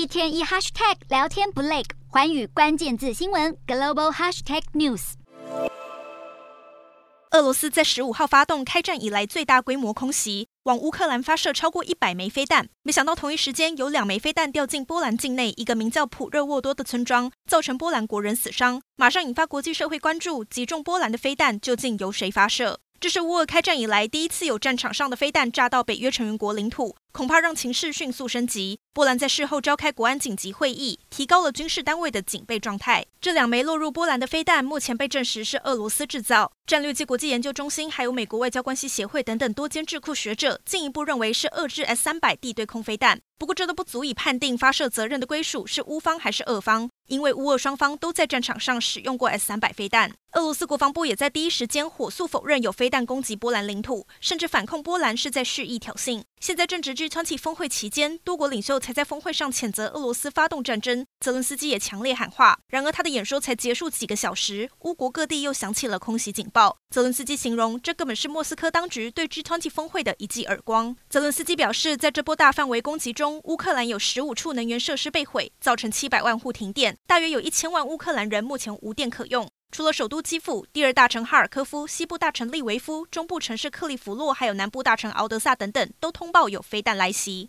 一天一 hashtag 聊天不累，环宇关键字新闻 global hashtag news。俄罗斯在十五号发动开战以来最大规模空袭，往乌克兰发射超过一百枚飞弹。没想到同一时间有两枚飞弹掉进波兰境内一个名叫普热沃多的村庄，造成波兰国人死伤，马上引发国际社会关注。击中波兰的飞弹究竟由谁发射？这是乌俄开战以来第一次有战场上的飞弹炸到北约成员国领土。恐怕让情势迅速升级。波兰在事后召开国安紧急会议，提高了军事单位的警备状态。这两枚落入波兰的飞弹，目前被证实是俄罗斯制造。战略及国际研究中心，还有美国外交关系协会等等多间智库学者，进一步认为是俄制 S 三百地对空飞弹。不过，这都不足以判定发射责任的归属是乌方还是俄方，因为乌俄双方都在战场上使用过 S 三百飞弹。俄罗斯国防部也在第一时间火速否认有飞弹攻击波兰领土，甚至反控波兰是在蓄意挑衅。现在正值 G20 峰会期间，多国领袖才在峰会上谴责俄罗斯发动战争。泽伦斯基也强烈喊话。然而，他的演说才结束几个小时，乌国各地又响起了空袭警报。泽伦斯基形容这根本是莫斯科当局对 G20 峰会的一记耳光。泽伦斯基表示，在这波大范围攻击中，乌克兰有十五处能源设施被毁，造成七百万户停电，大约有一千万乌克兰人目前无电可用。除了首都基辅、第二大城哈尔科夫、西部大城利维夫、中部城市克利夫洛，还有南部大城敖德萨等等，都通报有飞弹来袭。